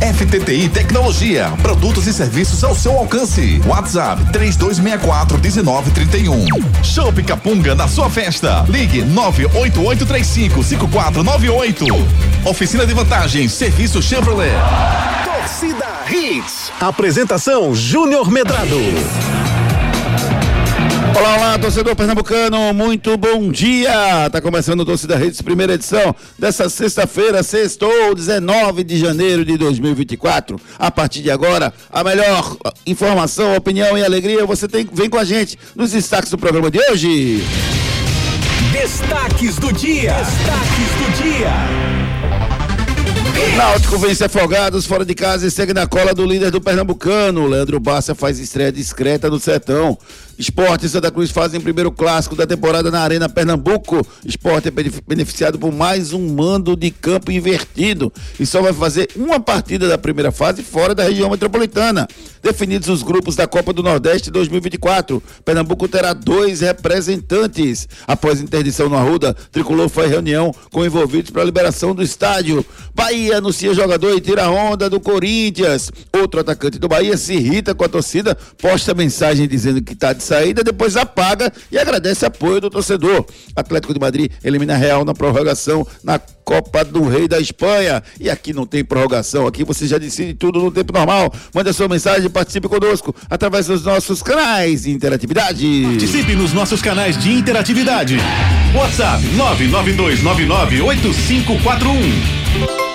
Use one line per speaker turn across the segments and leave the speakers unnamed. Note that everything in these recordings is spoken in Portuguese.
FTTI Tecnologia, produtos e serviços ao seu alcance. WhatsApp 3264 1931. Show Capunga na sua festa. Ligue 98835 5498. Oficina de vantagens, serviço Chevrolet.
Torcida Hits. Apresentação Júnior Medrado.
Olá, olá, torcedor pernambucano, muito bom dia! Tá começando o Torcida Redes, primeira edição dessa sexta-feira, sextou, 19 de janeiro de 2024. A partir de agora, a melhor informação, opinião e alegria você tem, vem com a gente nos destaques do programa de hoje.
Destaques do dia! Destaques do dia!
Náutico vence afogados fora de casa e segue na cola do líder do Pernambucano. Leandro Bassa faz estreia discreta no Sertão. Esporte e Santa Cruz fazem primeiro clássico da temporada na Arena Pernambuco. Esporte é beneficiado por mais um mando de campo invertido e só vai fazer uma partida da primeira fase fora da região metropolitana. Definidos os grupos da Copa do Nordeste 2024, Pernambuco terá dois representantes. Após interdição no Arruda, Tricolor foi reunião com envolvidos para a liberação do estádio. Bahia anuncia jogador e tira onda do Corinthians. Outro atacante do Bahia se irrita com a torcida, posta mensagem dizendo que está de saída, depois apaga e agradece apoio do torcedor. Atlético de Madrid elimina Real na prorrogação na Copa do Rei da Espanha. E aqui não tem prorrogação, aqui você já decide tudo no tempo normal. Manda sua mensagem, participe conosco através dos nossos canais de interatividade.
Participe nos nossos canais de interatividade. WhatsApp 992998541.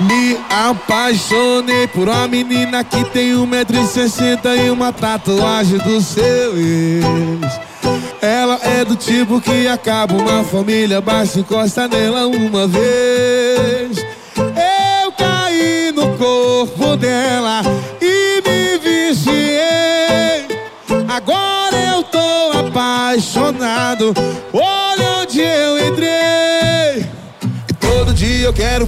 Me apaixonei por uma menina que tem um metro e sessenta e uma tatuagem do seu ex. Ela é do tipo que acaba uma família, basta encosta nela uma vez. Eu caí no corpo dela e me viciei. Agora eu tô apaixonado.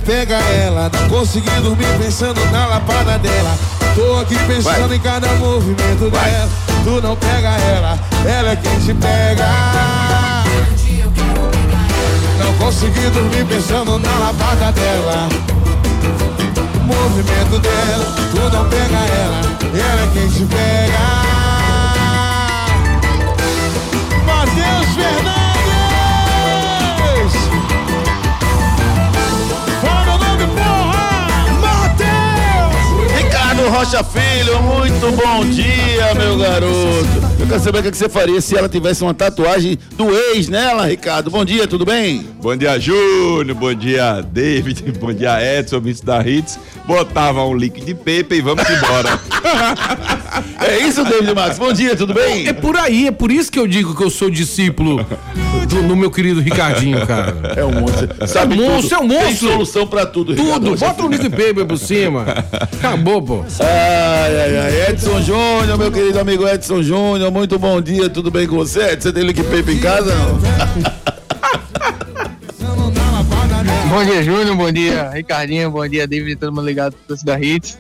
Pegar ela. Não consegui dormir pensando na lapada dela. Tô aqui pensando Vai. em cada movimento Vai. dela. Tu não pega ela, ela é quem te pega. Não consegui dormir pensando na lapada dela. movimento dela, tu não pega ela, ela é quem te pega. Matheus Fernandes!
Rocha Filho, muito bom dia, meu garoto. Eu quero saber o que você faria se ela tivesse uma tatuagem do ex nela, Ricardo. Bom dia, tudo bem?
Bom dia, Júnior. Bom dia, David. Bom dia, Edson, vice da Hits. Botava um líquido de pepe e vamos embora.
é isso, David Max. Bom dia, tudo bem?
É por aí, é por isso que eu digo que eu sou discípulo do, do meu querido Ricardinho, cara.
É um monstro.
Sabe é um monstro, tudo. é um monstro.
Tem solução pra tudo,
Ricardo. Tudo. Bota um de pepe por cima. Acabou, pô.
Ai, ai, ai. Edson Júnior, meu querido amigo Edson Júnior, muito bom dia, tudo bem com você? Você tem liquid paper em casa, não?
bom dia, Júnior, bom dia, Ricardinho, bom dia, David, todo mundo ligado para da Hits.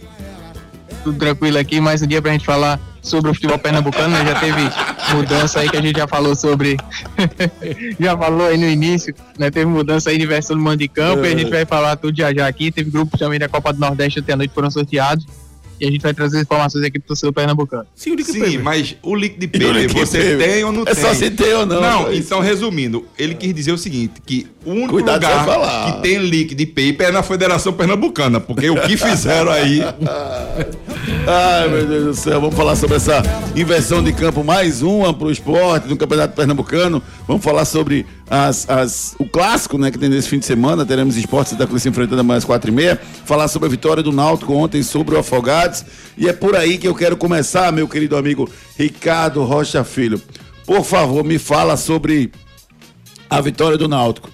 Tudo tranquilo aqui, mais um dia pra gente falar sobre o futebol pernambucano, né? Já teve mudança aí que a gente já falou sobre. já falou aí no início, né? Teve mudança aí de versão do mando de campo é. e a gente vai falar tudo já já aqui. Teve grupos também da Copa do Nordeste ontem à noite foram sorteados e a gente vai trazer informações aqui pro torcedor pernambucano.
Sim, o Sim mas o Liquid Paper você tem ou não é tem?
É só se tem ou não.
Não, então resumindo, ele quis dizer o seguinte, que o único Cuidado lugar que tem Liquid Paper é na Federação Pernambucana, porque o que fizeram aí...
Ai, meu Deus do céu, vamos falar sobre essa inversão de campo, mais uma pro esporte no Campeonato Pernambucano. Vamos falar sobre as, as, o clássico, né, que tem nesse fim de semana. Teremos esportes da Cruz enfrentando amanhã às quatro e meia. Falar sobre a vitória do Náutico ontem sobre o Afogados. E é por aí que eu quero começar, meu querido amigo Ricardo Rocha Filho. Por favor, me fala sobre a vitória do Náutico.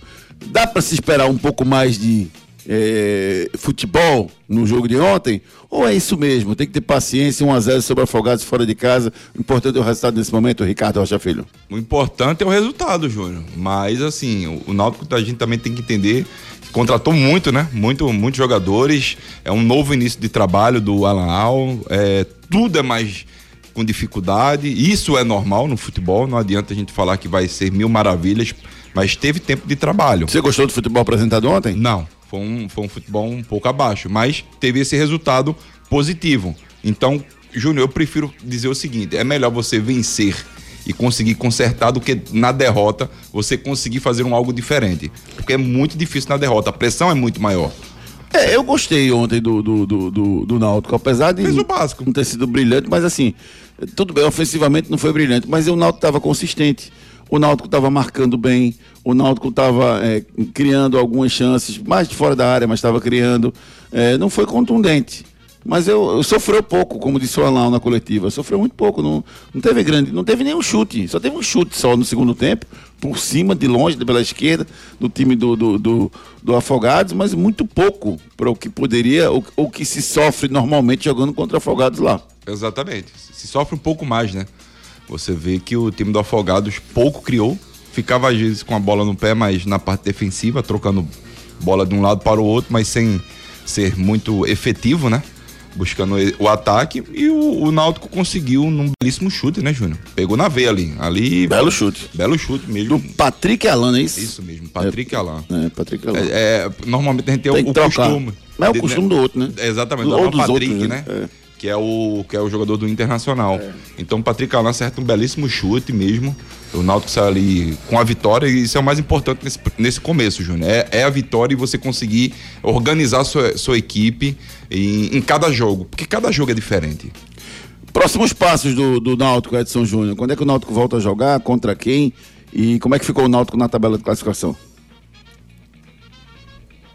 Dá para se esperar um pouco mais de é, futebol no jogo de ontem? Ou é isso mesmo? Tem que ter paciência, 1x0 sobre Afogados fora de casa. O importante é o resultado nesse momento, Ricardo Rocha Filho.
O importante é o resultado, Júnior. Mas, assim, o, o Náutico a gente também tem que entender que contratou muito, né? Muito, muitos jogadores. É um novo início de trabalho do Alan Al. É, tudo é mais com dificuldade. Isso é normal no futebol. Não adianta a gente falar que vai ser mil maravilhas, mas teve tempo de trabalho.
Você gostou do futebol apresentado ontem?
Não foi um, foi um futebol um pouco abaixo, mas teve esse resultado positivo. Então, Júnior, eu prefiro dizer o seguinte: é melhor você vencer e conseguir consertar do que na derrota você conseguir fazer um algo diferente. Porque é muito difícil na derrota, a pressão é muito maior.
É, eu gostei ontem do, do, do, do, do Náutico, apesar de não ter sido brilhante, mas assim, tudo bem, ofensivamente não foi brilhante, mas o Náutico estava consistente o Náutico estava marcando bem, o Náutico estava é, criando algumas chances, mais de fora da área, mas estava criando. É, não foi contundente. Mas eu, eu sofreu pouco, como disse o Alain na coletiva. Sofreu muito pouco. Não, não teve grande, não teve nenhum chute. Só teve um chute só no segundo tempo, por cima, de longe, pela esquerda, do time do, do, do, do Afogados, mas muito pouco para o que poderia, o, o que se sofre normalmente jogando contra Afogados lá.
Exatamente. Se sofre um pouco mais, né? Você vê que o time do Afogados pouco criou, ficava às vezes com a bola no pé, mas na parte defensiva, trocando bola de um lado para o outro, mas sem ser muito efetivo, né? Buscando o ataque e o, o Náutico conseguiu num belíssimo chute, né, Júnior? Pegou na veia ali. ali
belo chute.
Belo chute mesmo.
Do Patrick Alan, é isso?
Isso mesmo, Patrick é, Alan.
É, Patrick Alan.
É, é, normalmente a gente tem, tem o, o costume.
Mas é o costume do outro, né?
Exatamente, do, do Patrick, outros, né? né? É que é o, que é o jogador do Internacional. É. Então o Patrick Alan acerta um belíssimo chute mesmo. O Náutico sai ali com a vitória e isso é o mais importante nesse, nesse começo, Júnior. É, é, a vitória e você conseguir organizar sua, sua equipe em, em cada jogo, porque cada jogo é diferente.
Próximos passos do, do Náutico, Edson Júnior. Quando é que o Náutico volta a jogar? Contra quem? E como é que ficou o Náutico na tabela de classificação?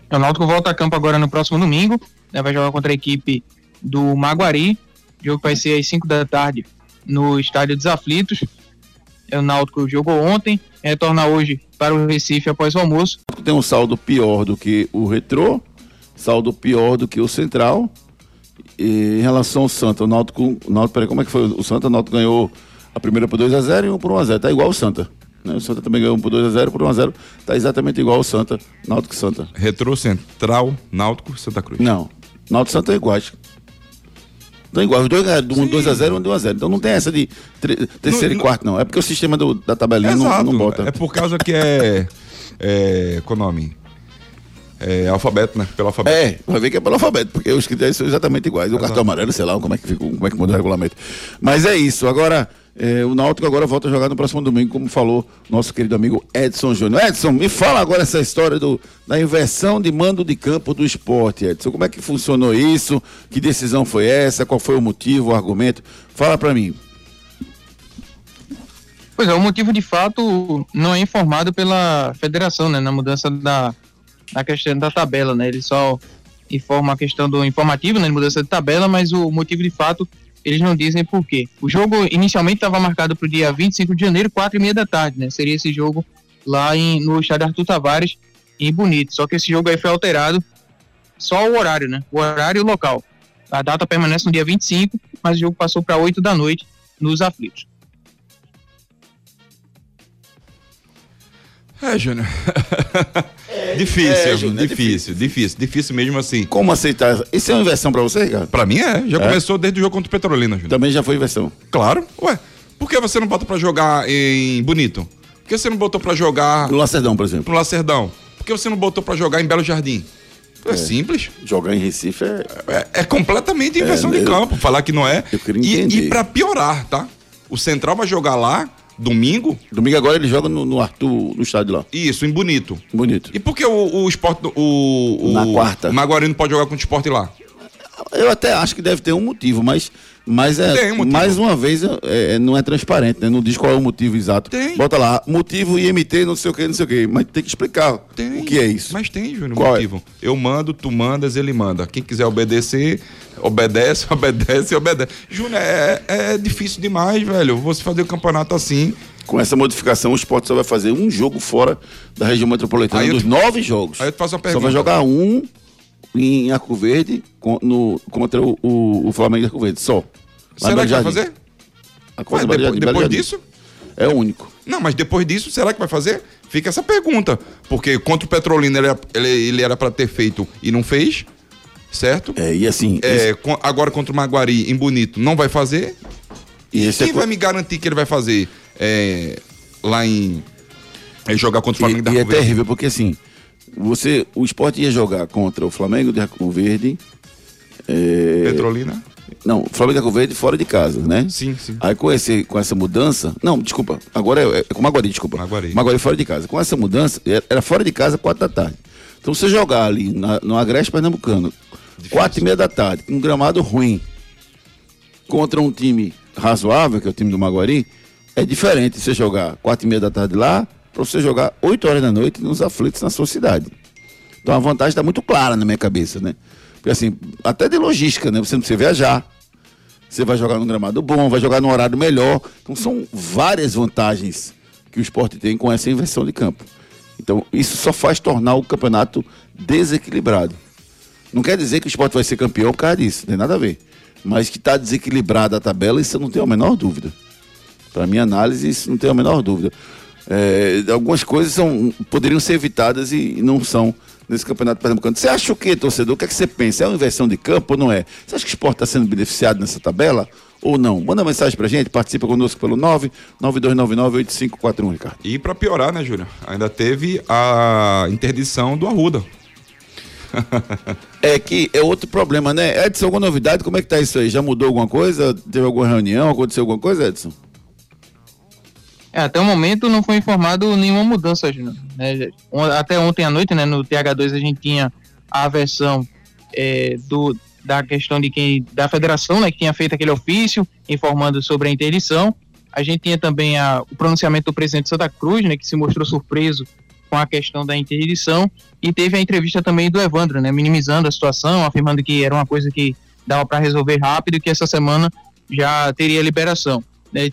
O Náutico volta a campo agora no próximo domingo. Né, vai jogar contra a equipe do Maguari. O jogo vai ser às 5 da tarde no Estádio dos Aflitos. É o Náutico jogou ontem, retorna hoje para o Recife após o almoço.
Tem um saldo pior do que o Retrô, saldo pior do que o Central. E em relação ao Santa, o Náutico, o Náutico peraí, como é que foi? O Santa, o Náutico ganhou a primeira por 2x0 e um por 1x0. Tá igual o Santa. Né? O Santa também ganhou um por 2x0, por 1x0. Tá exatamente igual o Santa, Náutico Santa.
Retrô, Central, Náutico, Santa Cruz.
Não, Náutico Santa é iguais. Estão iguais. Os dois ganharam um 2x0 e um 2x0. Então não tem essa de terceiro e quarto, não. É porque o sistema do, da tabelinha não, não, bota.
É por causa que é. é qual o nome? É alfabeto, né? Pelo alfabeto.
É, vai ver que é pelo alfabeto, porque os critérios são exatamente iguais. O cartão amarelo, sei lá, como é que como é que muda o regulamento. Mas é isso. Agora. É, o Náutico agora volta a jogar no próximo domingo, como falou nosso querido amigo Edson Júnior. Edson, me fala agora essa história do, da inversão de mando de campo do esporte, Edson. Como é que funcionou isso? Que decisão foi essa? Qual foi o motivo, o argumento? Fala para mim.
Pois é, o motivo de fato não é informado pela federação, né? Na mudança da, da questão da tabela, né? Ele só informa a questão do informativo, né? Mudança de tabela, mas o motivo de fato eles não dizem por quê. O jogo inicialmente estava marcado para o dia 25 de janeiro, 4 e meia da tarde, né? Seria esse jogo lá em, no estádio Arthur Tavares, em Bonito. Só que esse jogo aí foi alterado só o horário, né? O horário e o local. A data permanece no dia 25, mas o jogo passou para 8 da noite nos aflitos.
É, Júnior. É, difícil, é, Júnior, difícil, é difícil, difícil, difícil mesmo assim.
Como aceitar? Isso é uma inversão pra você, cara?
Pra mim é, já é? começou desde o jogo contra o Petrolina, Júnior.
Também já foi inversão?
Claro, ué. Por que você não bota pra jogar em Bonito? Por que você não botou pra jogar...
No Lacerdão, por exemplo.
No Lacerdão. Por que você não botou pra jogar em Belo Jardim? É, é, simples.
Jogar em Recife é.
É, é completamente inversão é, de campo. Falar que não é.
Eu queria entender.
E, e para piorar, tá? O Central vai jogar lá Domingo?
Domingo agora ele joga no, no Arthur, no estádio lá.
Isso, em Bonito.
Bonito.
E por que o, o esporte. O,
o, Na quarta.
O Maguari não pode jogar com o esporte lá?
Eu até acho que deve ter um motivo, mas, mas é, um mais uma vez é, é, não é transparente, né? Não diz qual é o motivo exato.
Tem.
Bota lá, motivo IMT, não sei o que, não sei o que. Mas tem que explicar tem. o que é isso.
Mas tem, Júnior, qual é? motivo. É? Eu mando, tu mandas, ele manda. Quem quiser obedecer, obedece, obedece, obedece. Júnior, é, é difícil demais, velho. Você fazer o campeonato assim.
Com essa modificação, o esporte só vai fazer um jogo fora da região metropolitana
Aí
dos
te-
nove jogos.
Aí eu te faço uma
Só
pergunta.
vai jogar um em Arco Verde no- contra o, o- o Flamengo de Arco Verde, só.
Será que vai fazer?
A
Ué,
coisa Belo
depois depois disso?
É o único.
Não, mas depois disso, será que vai fazer? Fica essa pergunta. Porque contra o Petrolina ele, era- ele, ele era pra ter feito e não fez, certo?
É, e assim,
É, agora contra o Maguari em Bonito não vai fazer.
e esse
Quem
é,
vai me garantir que ele vai fazer é, lá em. é, jogar contra o Flamengo da
E, e é terrível, porque assim, você, o esporte ia jogar contra o Flamengo de Arco Verde. é,
Petrolina?
não, Flamengo de Arco Verde fora de casa, né?
Sim, sim.
Aí com, esse, com essa mudança. Não, desculpa. Agora é, é com Maguari, desculpa.
Maguari.
Maguari fora de casa. Com essa mudança, era- era fora de casa, quatro da tarde. Então você jogar ali na, no Agreste Pernambucano, quatro e meia da tarde, com um gramado ruim, contra um time razoável, que é o time do Maguari, é diferente você jogar quatro e meia da tarde lá, para você jogar oito horas da noite nos aflitos na sua cidade. Então a vantagem está muito clara na minha cabeça, né? Porque assim, até de logística, né? Você não precisa viajar. Você vai jogar num gramado bom, vai jogar num horário melhor. Então são várias vantagens que o esporte tem com essa inversão de campo. Então isso só faz tornar o campeonato desequilibrado. Não quer dizer que o esporte vai ser campeão por causa disso, não tem nada a ver. Mas que está desequilibrada a tabela, isso eu não tenho a menor dúvida. Para minha análise, isso não tenho a menor dúvida. É, algumas coisas são, poderiam ser evitadas e, e não são nesse campeonato pernambucano. Você acha o quê, torcedor? O que é que você pensa? É uma inversão de campo ou não é? Você acha que o esporte está sendo beneficiado nessa tabela ou não? Manda mensagem pra gente, participa conosco pelo 992998541, Ricardo.
E pra piorar, né, Júnior? Ainda teve a interdição do Arruda.
É que é outro problema, né? Edson, alguma novidade? Como é que tá isso aí? Já mudou alguma coisa? Teve alguma reunião? Aconteceu alguma coisa, Edson?
É, até o momento não foi informado nenhuma mudança, né? Até ontem à noite, né, no TH2 a gente tinha a versão é, do, da questão de quem da federação, né, que tinha feito aquele ofício informando sobre a interdição. A gente tinha também a, o pronunciamento do presidente Santa Cruz, né, que se mostrou surpreso com a questão da interdição e teve a entrevista também do Evandro, né, minimizando a situação, afirmando que era uma coisa que dava para resolver rápido e que essa semana já teria liberação. né.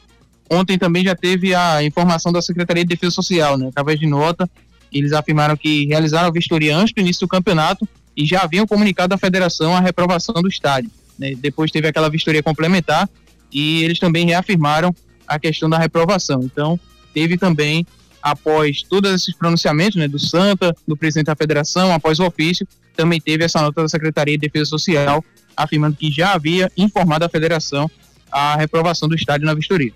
Ontem também já teve a informação da Secretaria de Defesa Social, né? Através de nota, eles afirmaram que realizaram a vistoria antes do início do campeonato e já haviam comunicado à federação a reprovação do estádio. né? Depois teve aquela vistoria complementar e eles também reafirmaram a questão da reprovação. Então, teve também, após todos esses pronunciamentos né, do Santa, do presidente da federação, após o ofício, também teve essa nota da Secretaria de Defesa Social afirmando que já havia informado a federação a reprovação do estádio na vistoria.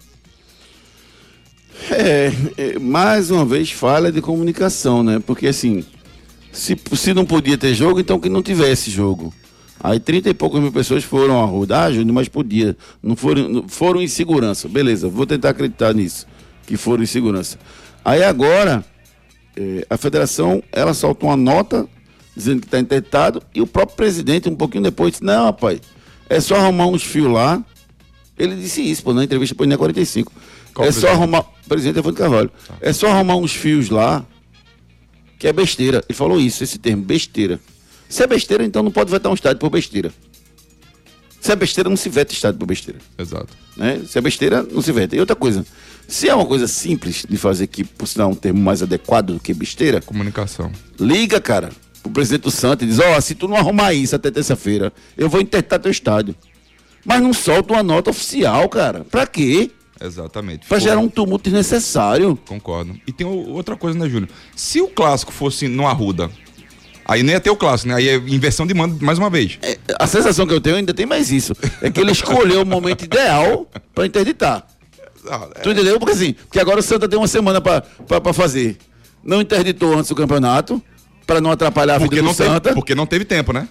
É, é, mais uma vez falha de comunicação, né? Porque assim, se, se não podia ter jogo, então que não tivesse jogo. Aí 30 e poucas mil pessoas foram a rodar, Júnior, mas podia. Não foram, foram em segurança. Beleza, vou tentar acreditar nisso. Que foram em segurança. Aí agora, é, a federação, ela soltou uma nota dizendo que está interditado e o próprio presidente, um pouquinho depois, disse, não, rapaz, é só arrumar uns fios lá. Ele disse isso, pô, na entrevista para o 45.
Qual
é só
presidente?
arrumar. Presidente Evandro Carvalho. É só arrumar uns fios lá, que é besteira. Ele falou isso, esse termo, besteira. Se é besteira, então não pode vetar um estádio por besteira. Se é besteira, não se veta estádio por besteira.
Exato.
Né? Se é besteira, não se veta. E outra coisa, se é uma coisa simples de fazer, que por sinal é um termo mais adequado do que besteira,
Comunicação.
liga, cara, pro presidente do Santos e diz, ó, se tu não arrumar isso até terça-feira, eu vou interditar teu estádio. Mas não solta uma nota oficial, cara. Pra quê?
Exatamente. Ficou-
gerar um tumulto desnecessário.
Concordo. E tem outra coisa, né, Júnior? Se o clássico fosse no Arruda, aí nem ia ter o clássico, né? Aí é inversão de mando mais uma vez.
É, a sensação que eu tenho ainda tem mais isso. É que ele escolheu o momento ideal pra interditar.
Ah, é-
Tu entendeu? Porque assim, porque agora o Santa tem uma semana pra fazer. Não interditou antes do campeonato, pra não atrapalhar a vida
porque,
do
não
Santa.
porque não teve tempo, né?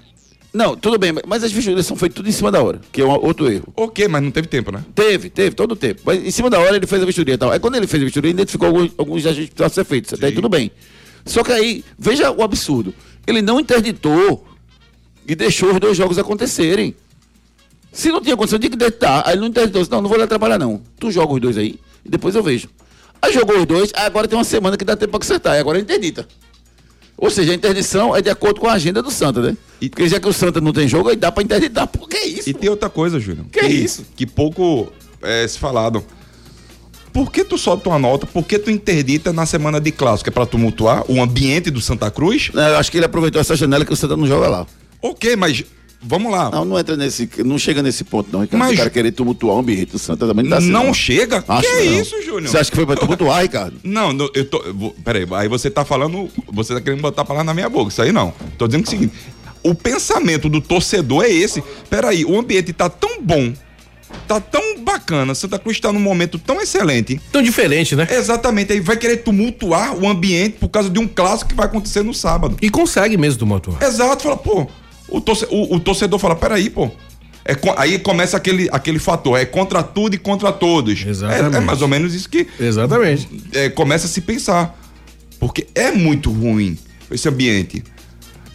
Não, tudo bem, mas as são feitas tudo em cima da hora, que é um outro erro.
Ok, mas não teve tempo, né?
Teve, teve, todo o tempo. Mas em cima da hora ele fez a vistoria e tal. Aí quando ele fez a vistoria, ele identificou alguns, alguns ajustes que precisavam ser feitos. Até aí tudo bem. Só que aí, veja o absurdo. Ele não interditou e deixou os dois jogos acontecerem. Se não tinha condição, tinha que interditar. Aí ele não interditou. Disse, não, não vou lhe atrapalhar não. Tu joga os dois aí e depois eu vejo. Aí jogou os dois, agora tem uma semana que dá tempo pra consertar. Aí agora ele interdita. Ou seja, a interdição é de acordo com a agenda do Santa, né?
E-
Porque já que o Santa não tem jogo, aí dá pra interditar. Pô, que é isso?
E tem outra coisa, Júnior.
Que isso?
Que pouco é, se falado. Por que tu solta uma nota? Por que tu interdita na semana de clássico? É pra tumultuar o ambiente do Santa Cruz?
É, Eu acho que ele aproveitou essa janela que o Santa não joga lá.
Ok, mas vamos lá.
Não, não entra nesse. Não chega nesse ponto, não, Ricardo.
Mas-
O cara querer tumultuar o ambiente do Santa também não tá assim.
não chega?
Acho
que
não.
isso, Júnior?
Você acha que foi pra tumultuar, Ricardo?
Não, não, eu tô. Peraí, aí você tá falando. Você tá querendo botar a palavra na minha boca. Isso aí não. Tô dizendo o seguinte: o pensamento do torcedor é esse. Peraí, o ambiente tá tão bom, tá tão bacana, Santa Cruz tá num momento tão excelente.
Tão diferente, né?
Exatamente, aí vai querer tumultuar o ambiente por causa de um clássico que vai acontecer no sábado.
E consegue mesmo tumultuar.
Exato, fala, pô. O, torce- o- o torcedor fala, peraí, pô. É, aí começa aquele, aquele fator, é contra tudo e contra todos.
Exatamente.
É, é mais ou menos isso que
Exatamente.
é, começa a se pensar. Porque é muito ruim esse ambiente.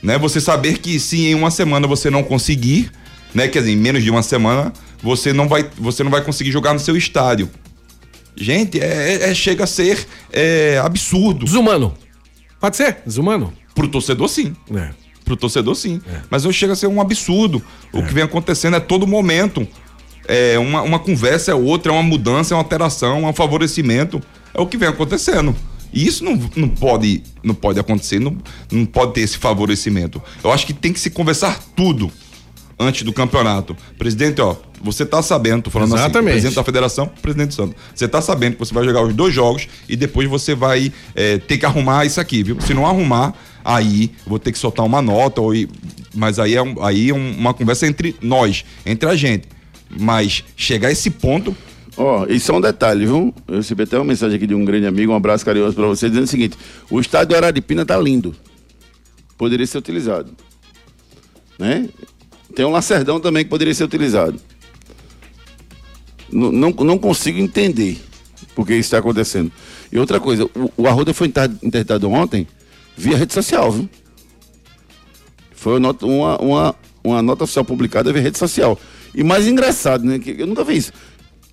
Né? Você saber que se em uma semana você não conseguir, né? Quer dizer, em menos de uma semana, você não vai, você não vai conseguir jogar no seu estádio. Gente, é, é- chega a ser é, absurdo.
Desumano. Pode ser? Desumano?
Pro torcedor, sim.
É.
Pro torcedor, sim. Mas não chega a ser um absurdo. O que vem acontecendo é todo momento. É uma, uma conversa é outra, é uma mudança, é uma alteração, é um favorecimento. É o que vem acontecendo. E isso não, não, pode, não pode acontecer, não, não pode ter esse favorecimento. Eu acho que tem que se conversar tudo antes do campeonato. Presidente, ó, você tá sabendo, tô falando assim,
Exatamente.
presidente da federação, presidente do Santos. Você tá sabendo que você vai jogar os dois jogos e depois você vai é, ter que arrumar isso aqui, viu? Se não arrumar, aí eu vou ter que soltar uma nota, ou, mas aí é, um- aí é um- uma conversa entre nós, entre a gente. Mas chegar a esse ponto,
Ó, e só um detalhe, viu? Eu recebi até uma mensagem aqui de um grande amigo, um abraço carinhoso pra você, dizendo o seguinte: o estádio Araripina tá lindo. Poderia ser utilizado. Né? Tem um Lacerdão também que poderia ser utilizado. Não, não consigo entender por que isso está acontecendo. E outra coisa, o, o Arruda foi inter- interditado ontem via rede social, viu? Foi uma nota, uma, uma, uma nota oficial publicada via rede social. E mais engraçado, né? Que eu nunca vi isso.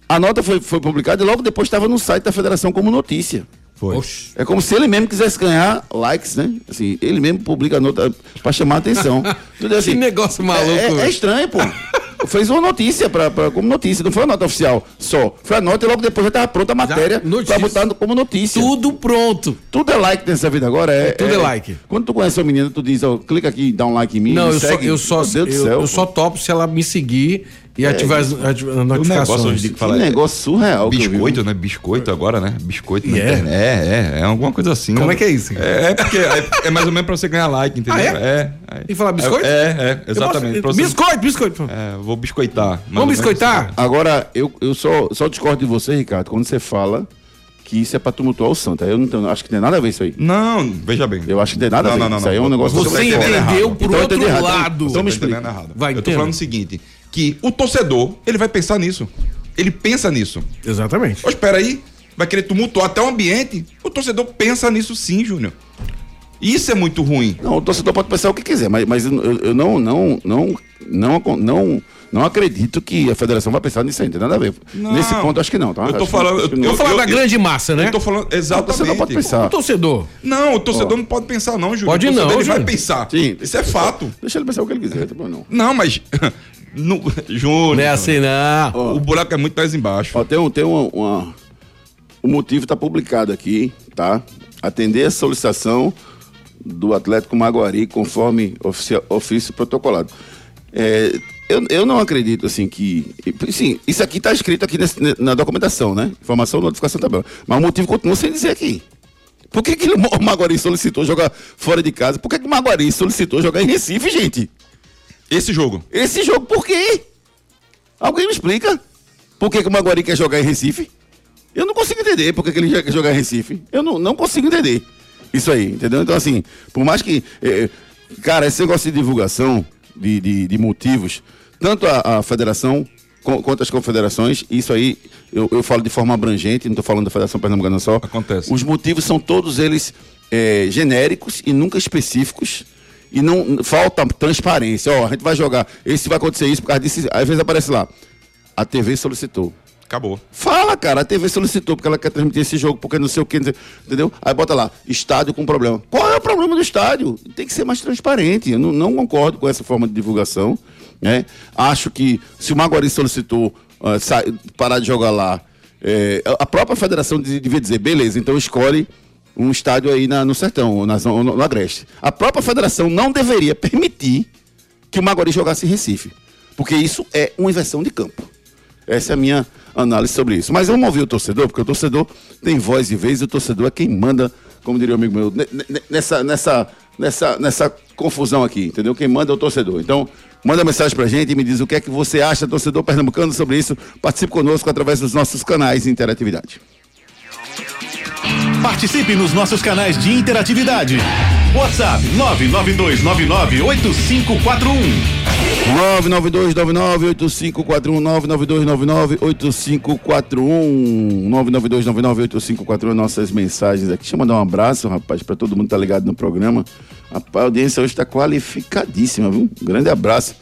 A nota foi, foi publicada e logo depois estava no site da federação como notícia.
foi.
É como se ele mesmo quisesse ganhar likes, né? Assim, ele mesmo publica a nota pra chamar a atenção. Entendeu? Assim,
Que negócio maluco,
É, é- é estranho, pô. Fez uma notícia pra, pra- como notícia, não foi uma nota oficial só. Foi a nota e logo depois já estava pronta a matéria pra botar como notícia.
Tudo pronto.
Tudo é like nessa vida agora. É,
tudo é like.
Quando tu conhece uma menina, tu diz, ó, clica aqui, dá um like em mim.
Não, eu só,
segue.
eu só,
Deus do
eu,
céu,
eu só topo se ela me seguir e ativar as, as notificações.
de
Que negócio surreal. que eu vi.
Biscoito, né? Biscoito agora, né? Biscoito na
E é?
internet. É, é, é alguma coisa assim.
Como é que é isso?
É, é porque é, é mais ou menos pra você ganhar like, entendeu?
Ah, é?
é?
E falar biscoito?
É, é, exatamente.
Posso-
você-
Biscoito, biscoito.
É, vou biscoitar.
Vamos biscoitar?
Agora, eu, eu só, só discordo de você, Ricardo, quando você fala que isso é pra tumultuar o Santa. Eu não tenho- acho que tem nada a ver isso aí.
Não, veja bem.
Eu acho que tem nada a
Não,
ver.
não, não,
Isso aí é um
não.
negócio
Você entendeu
errado.
por
Então
outro lado.
Então, então me
Tá
explica.
errado.
Vai,
eu tô
entenda.
falando o seguinte, que o torcedor, ele vai pensar nisso. Ele pensa nisso.
Exatamente.
Mas espera aí, vai querer tumultuar até o ambiente. O torcedor pensa nisso sim, Júnior. Isso é muito ruim.
Não, o torcedor pode pensar o que quiser, mas, mas eu, eu não, não, não, não, não, não acredito que a federação vai pensar nisso aí, não tem nada a ver.
Não.
Nesse ponto, acho que não, tá?
Eu tô
Acho
falando-
que
eu-
falar
eu-
da
eu-
grande massa, né?
Eu tô falando
O torcedor
exatamente.
pode
O
pensar.
torcedor.
Não, o torcedor não pode pensar não, Júnior.
Pode
o torcedor,
não,
ele vai
Júnior.
pensar.
Sim.
Isso é fato.
Deixa ele pensar o que ele quiser, tem problema não.
Não, mas no, Júnior,
Não é assim, não.
o buraco é muito mais embaixo.
Ó, tem um, tem uma, uma- o motivo está publicado aqui, tá? Atender a solicitação do Atlético Maguari conforme ofício protocolado. É, eu, eu não acredito assim que. Sim, isso aqui está escrito aqui nesse- na documentação, né? Informação, notificação tabela. Mas o motivo continua sem dizer aqui. Por que, que o Maguari solicitou jogar fora de casa? Por que, que o Maguari solicitou jogar em Recife, gente?
Esse jogo.
Esse jogo por quê? Alguém me explica? Por que, que o Maguari quer jogar em Recife? Eu não consigo entender por que, que ele quer jogar em Recife. Eu não, não consigo entender isso aí, entendeu? Então, assim, por mais que. eh, cara, esse negócio de divulgação de, de, de motivos, tanto a, a federação co- quanto as confederações, isso aí eu, eu falo de forma abrangente, não estou falando da Federação Pernambucana só.
Acontece.
Os motivos são todos eles eh, genéricos e nunca específicos. E não falta transparência. Ó, a gente vai jogar. Esse vai acontecer isso por causa disso. Às vezes aparece lá. A TV solicitou.
Acabou.
Fala, cara, a TV solicitou porque ela quer transmitir esse jogo, porque não sei o que, entendeu? Aí bota lá, estádio com problema. Qual é o problema do estádio? Tem que ser mais transparente. Eu não, não concordo com essa forma de divulgação. Né? Acho que se o Maguari solicitou sa- parar de jogar lá, É, a própria federação devia dizer, beleza, então escolhe um estádio aí na, no sertão, na, no, no Agreste. A própria federação não deveria permitir que o Maguari jogasse em Recife. Porque isso é uma inversão de campo. Essa é a minha análise sobre isso. Mas vamos ouvir o torcedor, porque o torcedor tem voz e vez, e o torcedor é quem manda, como diria o amigo meu, nessa, nessa, nessa, nessa confusão aqui, entendeu? Quem manda é o torcedor. Então, manda mensagem pra gente e me diz o que é que você acha, torcedor pernambucano, sobre isso. Participe conosco através dos nossos canais de interatividade.
Participe nos nossos canais de interatividade. WhatsApp
992998541. 992998541. 992998541. Nossas mensagens aqui. Deixa eu mandar um abraço, rapaz, para todo mundo que tá ligado no programa. A audiência hoje está qualificadíssima, viu? Um grande abraço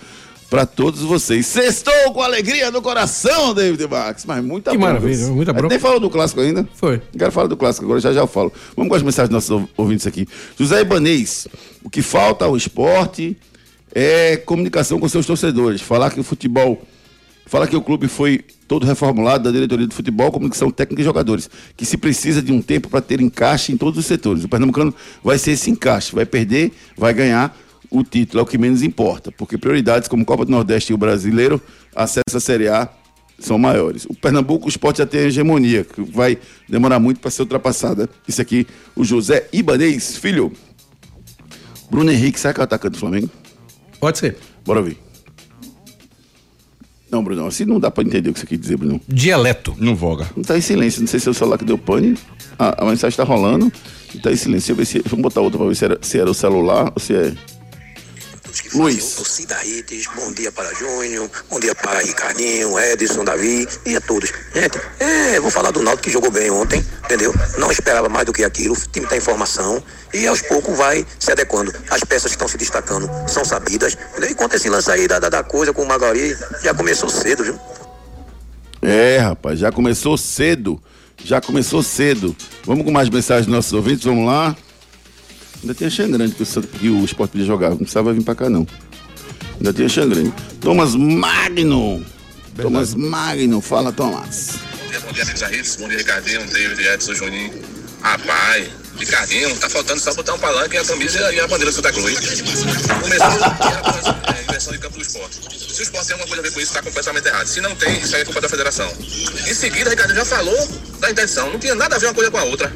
para todos vocês. Sextou com alegria no coração, David Max. Mas muita
Que
bronca.
maravilha, muita bronca.
Nem falou do clássico ainda.
Foi.
Não quero falar do clássico agora, já já eu falo. Vamos com as mensagens dos nossos ouvintes aqui. José Ibanês, o que falta ao esporte é comunicação com seus torcedores. Falar que o futebol. Falar que o clube foi todo reformulado da diretoria de futebol, comunicação técnica e jogadores. Que se precisa de um tempo para ter encaixe em todos os setores. O Pernambucano vai ser esse encaixe. Vai perder, vai ganhar. O título é o que menos importa. Porque prioridades como Copa do Nordeste e o brasileiro, acesso à Série A são maiores. O Pernambuco, o esporte já tem a hegemonia, que vai demorar muito para ser ultrapassada. Isso aqui, o José Ibanês, filho. Bruno Henrique, será que é o atacante do Flamengo?
Pode ser.
Bora ver. Não, Bruno, assim não dá para entender o que você quer dizer, Bruno.
Dialeto.
Não voga.
Não tá em silêncio, não sei se é o celular que deu pane. A, a mensagem tá rolando tá em silêncio. Deixa eu ver se. Vamos botar outra para ver se era, se era o celular ou se é. Luiz.
Torcida bom dia para Júnior, bom dia para Ricardinho, Edson, Davi e a todos. Gente, é, vou falar do Náutico que jogou bem ontem, entendeu? Não esperava mais do que aquilo, o time tem informação e aos poucos vai se adequando. As peças que estão se destacando são sabidas. Entendeu? E quanto esse lance aí da, da, da coisa com o Magari, já começou cedo, viu?
É, rapaz, já começou cedo. Já começou cedo. Vamos com mais mensagens dos nossos ouvintes, vamos lá. Ainda tem a Xangrande que o, Santo- que o esporte podia jogar, não precisava vir pra cá não. Ainda tem a Xangrande. Thomas Magno. Thomas Magno, fala Thomas.
Bom dia, Hits. Bom dia, Ricardinho, David, Edson, Juninho. Rapaz, Ricardinho, tá faltando só botar um palanque e a camisa e a bandeira do Santa Cruz. Começou a é, inversão de campo do esporte. Se o esporte tem alguma coisa a ver com isso, tá completamente errado. Se não tem, isso aí é culpa da federação. Em seguida, Ricardinho já falou da interdição. Não tinha nada a ver uma coisa com a outra.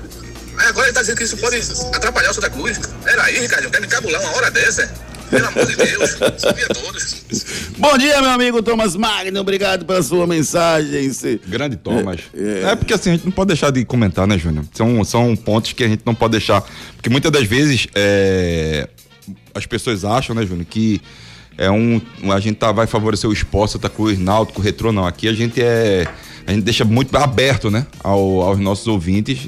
Agora ele tá dizendo que isso pode atrapalhar o Santa Cruz. Era aí, Ricardinho, quer me cabular uma hora dessa? Pelo amor de Deus, sabia todos.
Bom dia, meu amigo Thomas Magno. Obrigado pela sua mensagem.
Grande Thomas.
É,
É, porque assim, a gente não pode deixar de comentar, né, Júnior? São, são pontos que a gente não pode deixar. Porque muitas das vezes é, as pessoas acham, né, Júnior, que é um. A gente tá, vai favorecer o esporte, Santa Cruz, Náutico, Retrô, não. Aqui a gente é. A gente deixa muito aberto, né, ao- aos nossos ouvintes.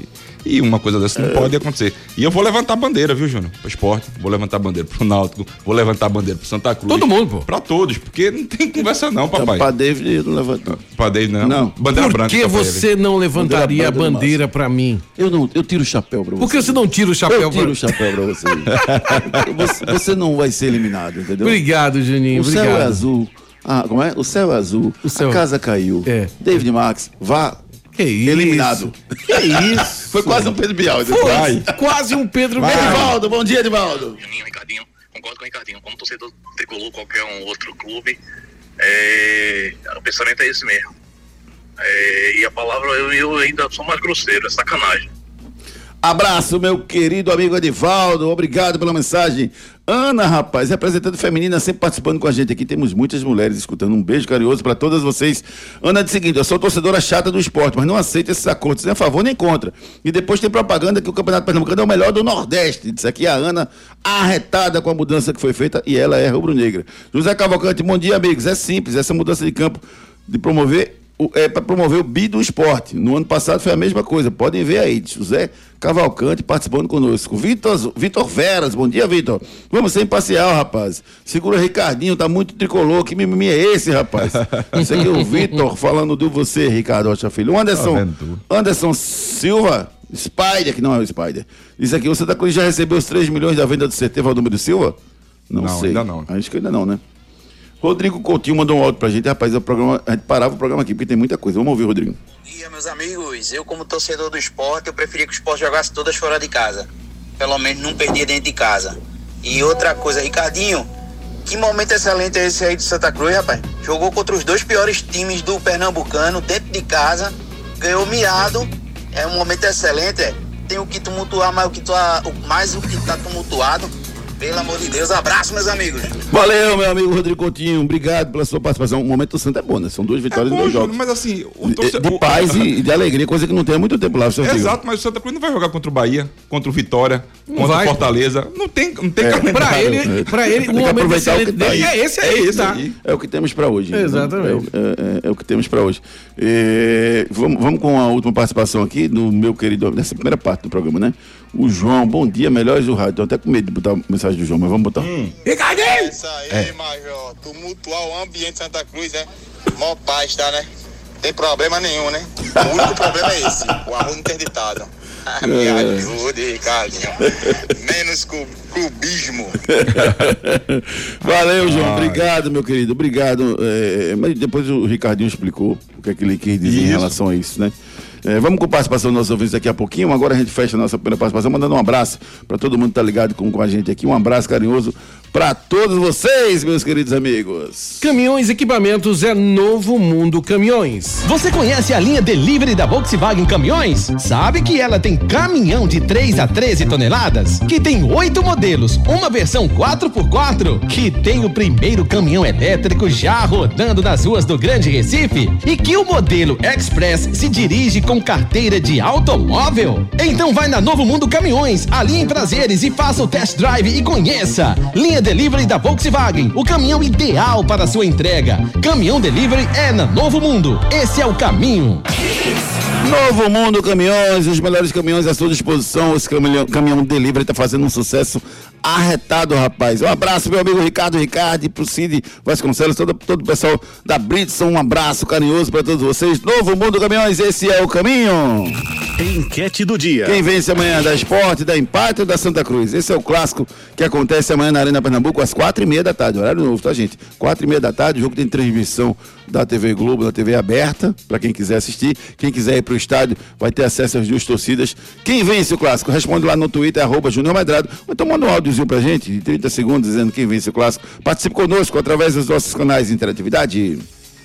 E uma coisa dessa
É.
não pode acontecer. E eu vou levantar a bandeira, viu, Júnior? Pro esporte, vou levantar a bandeira pro Náutico, vou levantar a bandeira pro Santa Cruz.
Todo mundo, pô.
Pra todos, porque não tem conversa não, papai.
Pra David eu não levantou.
Pra David, não.
Não.
Bandeira
Por
branca.
que
tá pra ele.
você não levantaria a
Bandeira
bandeira pra mim?
Eu não, eu tiro o chapéu pra você.
Por que você não tira o chapéu
Eu tiro
pra
o chapéu pra você. você. você não vai ser eliminado, entendeu?
Obrigado, Juninho.
O
obrigado.
céu é azul. Ah, como é? O céu é azul.
O céu-
A casa caiu.
É.
David Max, vá.
Que isso?
Eliminado.
Que isso?
Foi quase um Pedro Bial.
Foi quase um Pedro Bial.
Edivaldo, bom dia, Edivaldo.
Juninho, Ricardinho, concordo com o Ricardinho. Como torcedor tricolor, qualquer um outro clube, é, o pensamento é esse mesmo. É, e a palavra, eu, eu ainda sou mais grosseiro, é sacanagem.
Abraço, meu querido amigo Edivaldo. Obrigado pela mensagem. Ana, rapaz, representante feminina, sempre participando com a gente aqui. Temos muitas mulheres escutando. Um beijo carinhoso para todas vocês. Ana, diz o seguinte: eu sou torcedora chata do esporte, mas não aceito esses acordos, nem a favor nem contra. E depois tem propaganda que o Campeonato Pernambucano é o melhor do Nordeste. Diz aqui a Ana, arretada com a mudança que foi feita e ela é rubro-negra. José Cavalcante, bom dia, amigos. É simples, essa mudança de campo de promover é para promover o bi do esporte. No ano passado foi a mesma coisa. Podem ver aí. José Cavalcante participando conosco. Vitor, Vitor Veras, bom dia, Vitor. Vamos ser imparcial, rapaz. Segura Ricardinho, tá muito tricolor. Que mimimi é esse, rapaz? Isso aqui é o Vitor falando de você, Ricardo Rocha Filho. O Anderson,
Tá.
Anderson Silva, Spider, que não é o Spider. Diz aqui, o Santa Cruz já recebeu os 3 milhões da venda do CT Valdomiro Silva? Não,
Não,
sei.
ainda não.
Acho que ainda não, né? Rodrigo Coutinho mandou um áudio pra gente. Rapaz, o programa, a gente parava o programa aqui, porque tem muita coisa. Vamos ouvir, Rodrigo.
dia, meus amigos. Eu, como torcedor do esporte, eu preferia que o esporte jogasse todas fora de casa. Pelo menos não perdia dentro de casa. E outra coisa, Ricardinho, que momento excelente é esse aí do Santa Cruz, rapaz? Jogou contra os dois piores times do Pernambucano, dentro de casa, ganhou miado. É um momento excelente, é. Tem o que tumultuar, mais o que, tá, mais o que tá tumultuado. Pelo amor de Deus, abraço, meus amigos.
Valeu, meu amigo Rodrigo Coutinho. Obrigado pela sua participação. O momento do Santo é bom, né? São duas vitórias em
Bom,
dois
Júnior,
jogos.
mas assim, o
De,
torce-
de
o-
paz e de alegria, coisa que não tem há muito tempo lá.
Exato, mas o Santa Cruz não vai jogar contra o Bahia, contra o Vitória,
Não
contra
vai.
o Fortaleza. Não tem, não tem
É,
calendário.
Pra ele, pra ele,
Tem
o momento
aproveitar o que tá
dele
aí.
é esse aí.
É esse
tá?
É o que temos para hoje. né?
Exatamente.
É, é- é o que temos para hoje. É, vamos, vamos com a última participação aqui do meu querido, nessa primeira parte do programa, né? O João, bom dia, melhores do rádio. Tô até com medo de botar a mensagem do João, mas vamos botar.
Ricardinho!
Isso aí, Major. Tumultuar o ambiente de Santa Cruz, né? Mó paz, tá, né? Tem problema nenhum, né? O único problema é esse, o arroz interditado. Ah, Me ajude, Ricardinho. Menos cu- clubismo.
Valeu, João. Obrigado, meu querido. Obrigado. É, mas depois o Ricardinho explicou o que é que ele quis dizer em
Isso.
relação a isso, né? É, vamos com a participação dos nossos ouvintes daqui a pouquinho. Agora a gente fecha a nossa primeira participação, mandando um abraço para todo mundo que tá ligado com, com a gente aqui. Um abraço carinhoso para todos vocês, meus queridos amigos.
Caminhões Equipamentos é Novo Mundo Caminhões.
Você conhece a linha Delivery da Volkswagen Caminhões? Sabe que ela tem caminhão de 3 a 13 toneladas? Que tem oito modelos, uma versão 4x4? Que tem o primeiro caminhão elétrico já rodando nas ruas do Grande Recife? E que o modelo Express se dirige com carteira de automóvel? Então vai na Novo Mundo Caminhões, ali em Prazeres e faça o test drive e conheça. Linha Delivery da Volkswagen, o caminhão ideal para sua entrega. Caminhão Delivery é na Novo Mundo. Esse é o caminho.
Novo Mundo Caminhões, os melhores caminhões à sua disposição. Esse caminhão, caminhão delivery tá fazendo um sucesso arretado, rapaz. Um abraço, meu amigo Ricardo Ricardo, pro Cid Vasconcelos, todo, todo o pessoal da Britson. Um abraço carinhoso para todos vocês. Novo Mundo Caminhões, esse é o caminho.
Enquete do dia.
Quem vence amanhã da Esporte, da Empate ou da Santa Cruz? Esse é o clássico que acontece amanhã na Arena Pernambuco às quatro e meia da tarde. Horário novo, tá, gente? Quatro e meia da tarde. O jogo tem transmissão da TV Globo, da TV aberta, para quem quiser assistir. Quem quiser ir pro estádio vai ter acesso às duas torcidas. Quem vence o clássico? Responde lá no Twitter, arroba Junior Medrado. Ou então manda um áudiozinho pra gente, de 30 segundos, dizendo quem vence o clássico. Participe conosco através dos nossos canais de interatividade.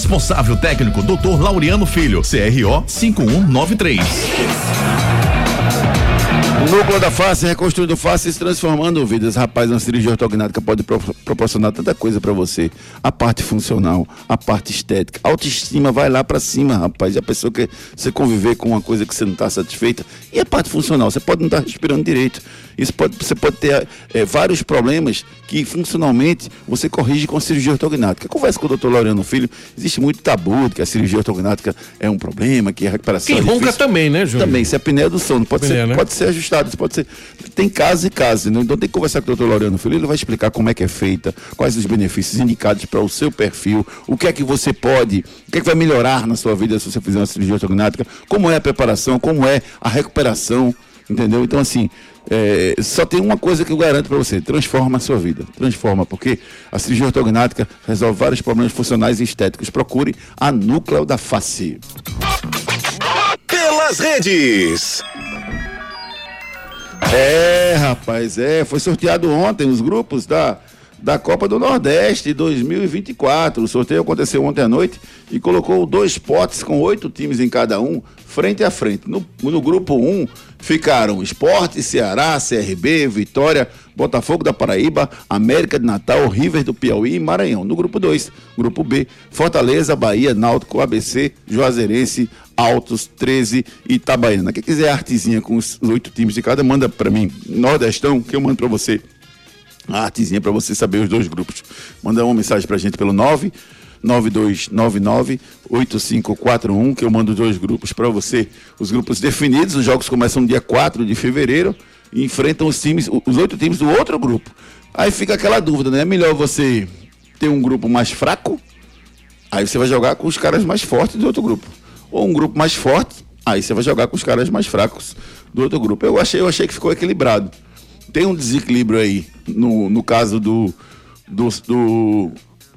Responsável técnico Dr. Laureano Filho, CRO 5193.
Núcleo da face, reconstruindo faces, transformando vidas. Rapaz, uma cirurgia ortognática pode pro- proporcionar tanta coisa pra você. A parte funcional, a parte estética, a autoestima vai lá pra cima, rapaz. Já pensou que você conviver com uma coisa que você não tá satisfeita? E a parte funcional, você pode não estar respirando direito. Isso pode, você pode ter eh, vários problemas que funcionalmente você corrige com a cirurgia ortognática. Conversa com o doutor Laureano Filho, existe muito tabu de que a cirurgia ortognática é um problema, que a recuperação
Quem
é
ronca
difícil.
também, né, Júnior?
Também, isso é apneia do sono. Pode, ser,
né?
pode ser ajustado, pode ser. Tem casos e casos, né? então tem que conversar com o doutor Laureano Filho, ele vai explicar como é que é feita, quais os benefícios indicados para o seu perfil, o que é que você pode, o que é que vai melhorar na sua vida se você fizer uma cirurgia ortognática, como é a preparação, como é a recuperação, entendeu? Então, assim, é, só tem uma coisa que eu garanto para você: transforma a sua vida. Transforma, porque a cirurgia ortognática resolve vários problemas funcionais e estéticos. Procure a núcleo da face.
Pelas redes.
É, rapaz, é. Foi sorteado ontem os grupos da, da Copa do Nordeste 2024. O sorteio aconteceu ontem à noite e colocou dois potes com oito times em cada um, frente a frente. No, no grupo 1 um, ficaram Esporte, Ceará, CRB, Vitória, Botafogo da Paraíba, América de Natal, River do Piauí e Maranhão. No grupo 2, grupo B, Fortaleza, Bahia, Náutico, ABC, Juazeirense, Altos, 13 e Itabaiana. Quem quiser artezinha com os oito times de cada, manda pra mim, Nordestão, que eu mando pra você a artezinha para você saber os dois grupos. Manda uma mensagem pra gente pelo 9 9299 8541 que eu mando dois grupos para você. Os grupos definidos, os jogos começam no dia 4 de fevereiro e enfrentam os times, os oito times do outro grupo. Aí fica aquela dúvida, né? É melhor você ter um grupo mais fraco, aí você vai jogar com os caras mais fortes do outro grupo. Ou um grupo mais forte, aí você vai jogar com os caras mais fracos do outro grupo. Eu achei, eu achei que ficou equilibrado. Tem um desequilíbrio aí, no, no caso do. do, do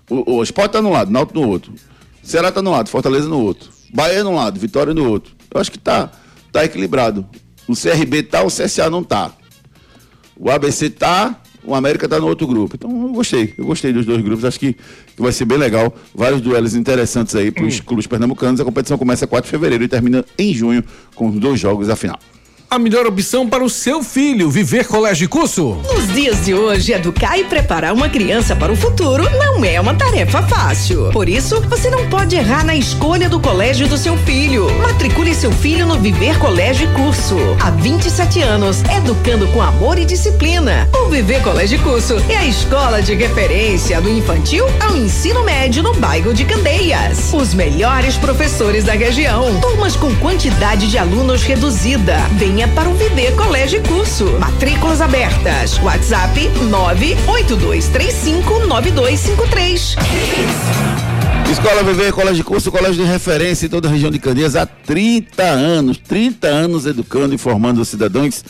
o, o Sport tá num lado, Náutico no outro. Ceará tá no lado, Fortaleza no outro. Bahia num lado, Vitória no outro. Eu acho que tá, tá equilibrado. O CRB tá, o CSA não tá. O ABC tá, o América tá no outro grupo. Então eu gostei, eu gostei dos dois grupos. Acho que, que vai ser bem legal. Vários duelos interessantes aí para os clubes pernambucanos. A competição começa 4 de fevereiro e termina em junho com os dois jogos a final.
A melhor opção para o seu filho viver colégio e curso.
Nos dias de hoje, educar e preparar uma criança para o futuro não é uma tarefa fácil. Por isso, você não pode errar na escolha do colégio do seu filho. Matricule seu filho no Viver Colégio e Curso. Há 27 anos, educando com amor e disciplina. O Viver Colégio e Curso é a escola de referência do infantil ao ensino médio no bairro de Candeias. Os melhores professores da região. Turmas com quantidade de alunos reduzida. Venha para o Viver Colégio e Curso. Matrículas abertas. WhatsApp 982359253.
Escola Viver, colégio de curso, colégio de referência em toda a região de Candeias há 30 anos. 30 anos educando e formando os cidadãos.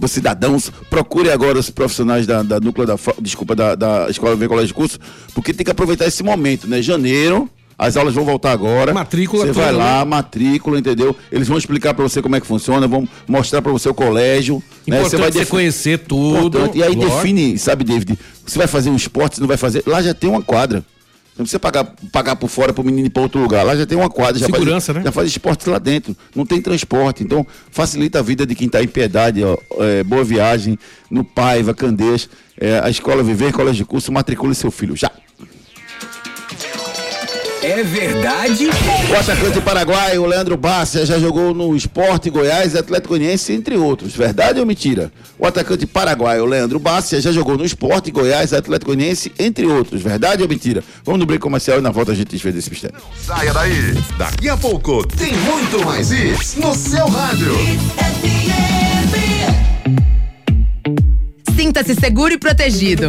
Os cidadãos, procure agora os profissionais da, da núcleo da, desculpa, da, da Escola Viver Colégio de Curso, porque tem que aproveitar esse momento, né? Janeiro, as aulas vão voltar agora.
Matrícula
Você vai lá,
né?
matrícula, entendeu? Eles vão explicar pra você como é que funciona, vão mostrar pra você o colégio. né?
Importante você
defi-
conhecer tudo.
Importante. E aí
lógico.
define, sabe, David? Você vai fazer um esporte, você não vai fazer. Lá já tem uma quadra. Não precisa pagar, pagar por fora pro menino ir pra outro lugar. Lá já tem uma quadra. Já
Segurança,
faz,
né?
Já faz esporte lá dentro. Não tem transporte. Então, facilita a vida de quem tá em piedade, ó. É, boa viagem, no Paiva, Candeias. É, a escola Viver, colégio de curso, matricule seu filho. Já.
É verdade?
O atacante paraguaio, o Leandro Bárcia, já jogou no Esporte Goiás e Atlético Goianiense, entre outros. Verdade ou mentira? O atacante paraguaio, o Leandro Bárcia, já jogou no Esporte Goiás e Atlético Goianiense, entre outros. Verdade ou mentira? Vamos no break comercial e na volta a gente desfez esse mistério.
Saia daí. Daqui a pouco tem muito mais isso no seu rádio.
Sinta-se seguro e protegido.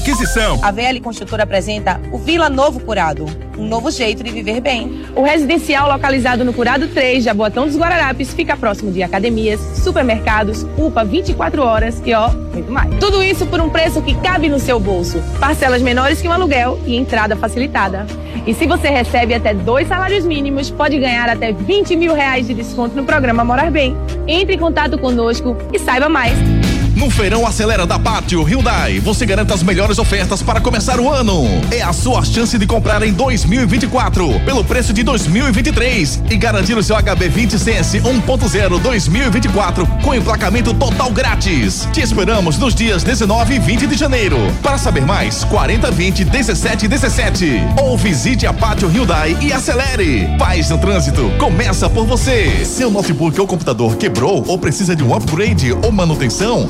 aquisição.
A VL Construtora apresenta o Vila Novo Curado, um novo jeito de viver bem.
O residencial localizado no Curado 3, Jaboatão dos Guararapes, fica próximo de academias, supermercados, UPA 24 horas e ó, muito mais. Tudo isso por um preço que cabe no seu bolso. Parcelas menores que um aluguel e entrada facilitada. E se você recebe até dois salários mínimos, pode ganhar até 20 mil reais de desconto no programa Morar Bem. Entre em contato conosco e saiba mais.
No Feirão Acelera da Pátio Hyundai, você garanta as melhores ofertas para começar o ano. É a sua chance de comprar em 2024 pelo preço de 2023 e garantir o seu HB20 Sense 1.0 2024 com emplacamento total grátis. Te esperamos nos dias 19 e 20 de janeiro. Para saber mais, 40 20 17 17 ou visite a Pátio Hyundai e acelere. Paz no trânsito começa por você. Seu notebook ou computador quebrou ou precisa de um upgrade ou manutenção?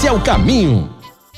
é o caminho.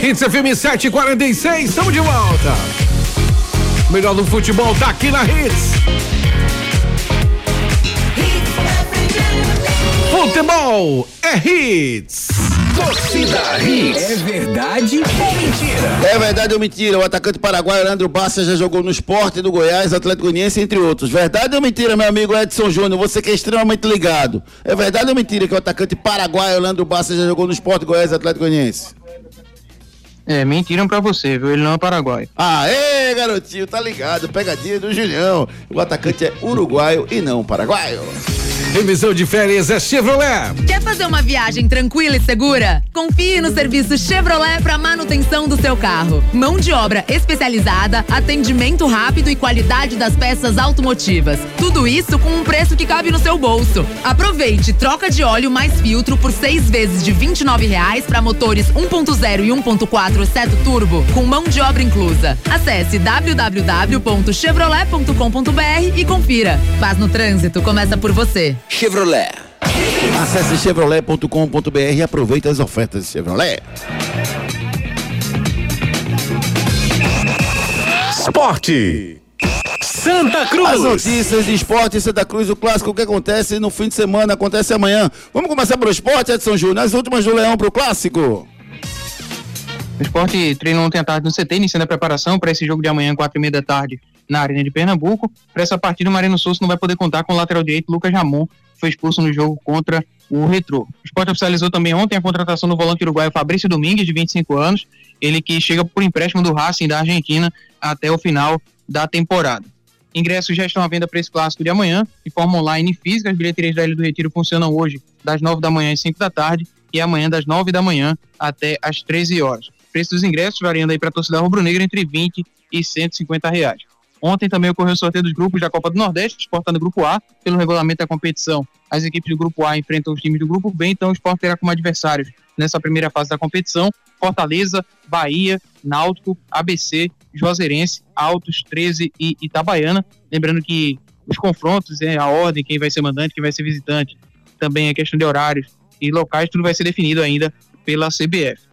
Hits FM 746, estamos de volta. O melhor do futebol tá aqui na Hits. Futebol é Hits.
Torcida Hits. É verdade ou mentira?
É verdade ou mentira? O atacante paraguaio Leandro Bassa já jogou no esporte do Goiás, Atlético Goianiense, entre outros. Verdade ou mentira, meu amigo Edson Júnior? Você que é extremamente ligado. É verdade ou mentira que o atacante paraguaio Leandro Bassa já jogou no esporte do Goiás, Atlético Goianiense?
É, mentiram pra você, viu? Ele não é paraguaio.
Aê, garotinho, tá ligado? Pegadinha do Julião. O atacante é uruguaio e não paraguaio.
Revisão de férias é Chevrolet.
Quer fazer uma viagem tranquila e segura? Confie no serviço Chevrolet para manutenção do seu carro. Mão de obra especializada, atendimento rápido e qualidade das peças automotivas. Tudo isso com um preço que cabe no seu bolso. Aproveite troca de óleo mais filtro por seis vezes de R$ 29,00 para motores 1.0 e 1.4 Seto Turbo, com mão de obra inclusa. Acesse www.chevrolet.com.br e confira. Paz no trânsito começa por você.
Chevrolet.
Acesse chevrolet.com.br e aproveite as ofertas de Chevrolet.
Esporte. Santa Cruz.
As notícias de esporte em Santa Cruz, o clássico que acontece no fim de semana, acontece amanhã. Vamos começar pelo esporte, Edson Júnior. As últimas do Leão pro clássico.
O esporte treinou ontem à tarde no CT, iniciando a preparação para esse jogo de amanhã, quatro e meia da tarde, na Arena de Pernambuco. Para essa partida, o Marino Souza não vai poder contar com o lateral direito Lucas Ramon, que foi expulso no jogo contra o Retrô. O esporte oficializou também ontem a contratação do volante uruguaio Fabrício Domingues, de 25 anos, ele que chega por empréstimo do Racing da Argentina até o final da temporada. Ingressos já estão à venda para esse clássico de amanhã, de forma online e física. As bilheterias da Ilha do Retiro funcionam hoje das 9 da manhã às 5 da tarde e amanhã das 9 da manhã até às 13 horas. O preço dos ingressos variando aí para a torcida rubro-negra entre 20 e 150 reais. Ontem também ocorreu o sorteio dos grupos da Copa do Nordeste, exportando o Grupo A, pelo regulamento da competição. As equipes do Grupo A enfrentam os times do Grupo B, então o Sport terá como adversários nessa primeira fase da competição Fortaleza, Bahia, Náutico, ABC, Juazeirense, Altos, 13 e Itabaiana. Lembrando que os confrontos, é, a ordem, quem vai ser mandante, quem vai ser visitante, também a questão de horários e locais, tudo vai ser definido ainda pela CBF.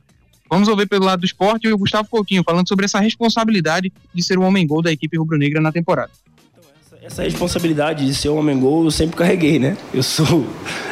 Vamos ouvir pelo lado do esporte o Gustavo Coutinho falando sobre essa responsabilidade de ser o homem-gol da equipe rubro-negra na temporada.
Essa responsabilidade de ser um homem gol eu sempre carreguei, né? Eu sou,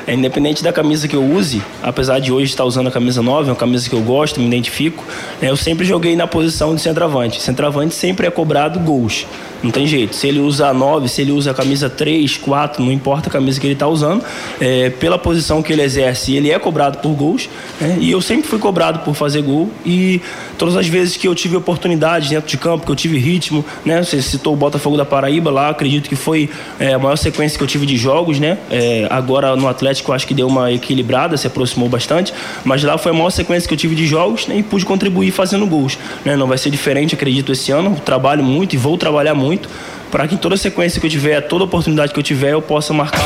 é, independente da camisa que eu use, apesar de hoje estar usando a camisa 9, é uma camisa que eu gosto, me identifico, né? eu sempre joguei na posição de centroavante. Centroavante sempre é cobrado gols. Não tem jeito. Se ele usa a 9, se ele usa a camisa 3, 4, não importa a camisa que ele está usando, é, pela posição que ele exerce, ele é cobrado por gols. Né? E eu sempre fui cobrado por fazer gol. E todas as vezes que eu tive oportunidade dentro de campo, que eu tive ritmo, né? Você citou o Botafogo da Paraíba lá, acredito que foi é, a maior sequência que eu tive de jogos, né? É, agora no Atlético eu acho que deu uma equilibrada, se aproximou bastante, mas lá foi a maior sequência que eu tive de jogos né? e pude contribuir fazendo gols. Né? Não vai ser diferente, acredito, esse ano. Trabalho muito e vou trabalhar muito muito para que em toda sequência que eu tiver, toda oportunidade que eu tiver, eu possa marcar.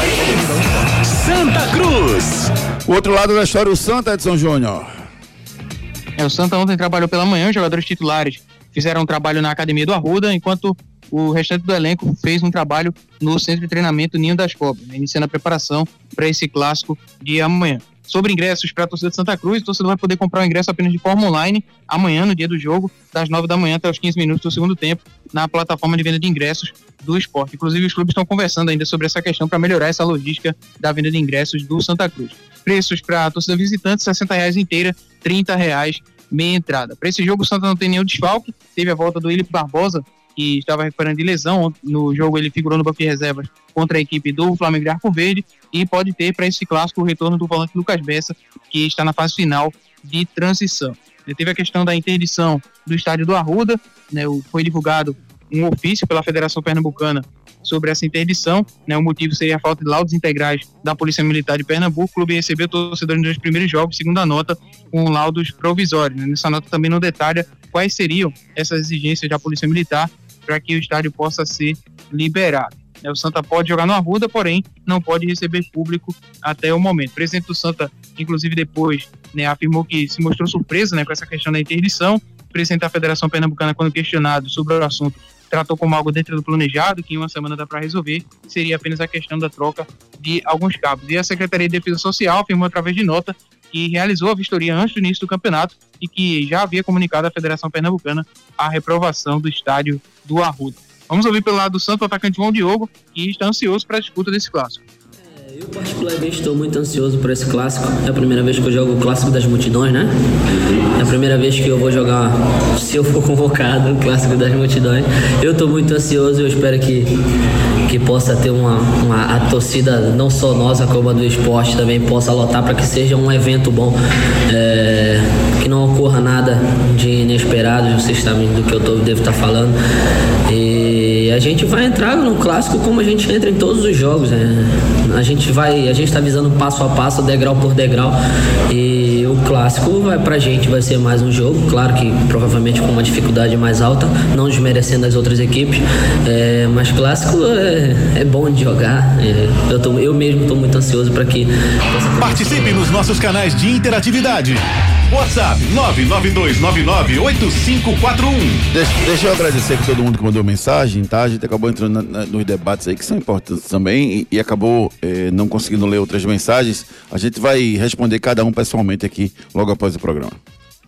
Santa Cruz. O outro lado da história, o Santa Edson Júnior.
É, o Santa ontem trabalhou pela manhã, os jogadores titulares fizeram um trabalho na academia do Arruda, enquanto o restante do elenco fez um trabalho no centro de treinamento Ninho das Cobras, né, iniciando a preparação para esse clássico de amanhã sobre ingressos para a torcida de Santa Cruz. O torcedor vai poder comprar o ingresso apenas de forma online amanhã, no dia do jogo, das 9 da manhã até os 15 minutos do segundo tempo, na plataforma de venda de ingressos do esporte. Inclusive, os clubes estão conversando ainda sobre essa questão para melhorar essa logística da venda de ingressos do Santa Cruz. Preços para a torcida visitante, 60 reais inteira, 30 reais meia entrada. Para esse jogo, o Santa não tem nenhum desfalque. Teve a volta do Willi Barbosa, que estava recuperando de lesão. No jogo ele figurou no banco de reservas contra a equipe do Flamengo de Arco Verde e pode ter para esse clássico o retorno do volante Lucas Bessa, que está na fase final de transição. Ele teve a questão da interdição do estádio do Arruda, né, foi divulgado um ofício pela Federação Pernambucana sobre essa interdição. Né, o motivo seria a falta de laudos integrais da Polícia Militar de Pernambuco. O clube recebeu torcedores nos primeiros jogos, segundo a nota, com laudos provisórios. Né. Nessa nota também não detalha quais seriam essas exigências da Polícia Militar para que o estádio possa ser liberado. O Santa pode jogar no Arruda, porém não pode receber público até o momento. O presidente do Santa, inclusive depois, né, afirmou que se mostrou surpreso né, com essa questão da interdição. O presidente da Federação Pernambucana, quando questionado sobre o assunto, tratou como algo dentro do planejado, que em uma semana dá para resolver, seria apenas a questão da troca de alguns cabos. E a Secretaria de Defesa Social afirmou através de nota que realizou a vistoria antes do início do campeonato e que já havia comunicado à Federação Pernambucana a reprovação do estádio do Arruda. Vamos ouvir pelo lado do Santo, o atacante João Diogo, que está ansioso para a disputa desse clássico.
Eu particularmente estou muito ansioso por esse clássico. É a primeira vez que eu jogo o clássico das multidões, né? É a primeira vez que eu vou jogar, se eu for convocado, o clássico das multidões. Eu estou muito ansioso. Eu espero que que possa ter uma, uma a torcida não só nossa como a do esporte também possa lotar para que seja um evento bom. É, que não ocorra nada de inesperado, vocês sabem do que eu tô, devo estar tá falando. E a gente vai entrar no clássico como a gente entra em todos os jogos. Né? A gente vai, a gente está visando passo a passo, degrau por degrau. E o clássico vai pra gente vai ser mais um jogo, claro que provavelmente com uma dificuldade mais alta, não desmerecendo as outras equipes. É, mas clássico é, é, bom de jogar. É, eu, tô, eu mesmo estou muito ansioso para que.
Participe nos nossos canais de interatividade. WhatsApp 992998541.
Deixa, deixa eu agradecer a todo mundo que mandou mensagem, tá? A gente acabou entrando na, na, nos debates aí que são importantes também e, e acabou eh, não conseguindo ler outras mensagens. A gente vai responder cada um pessoalmente aqui logo após o programa.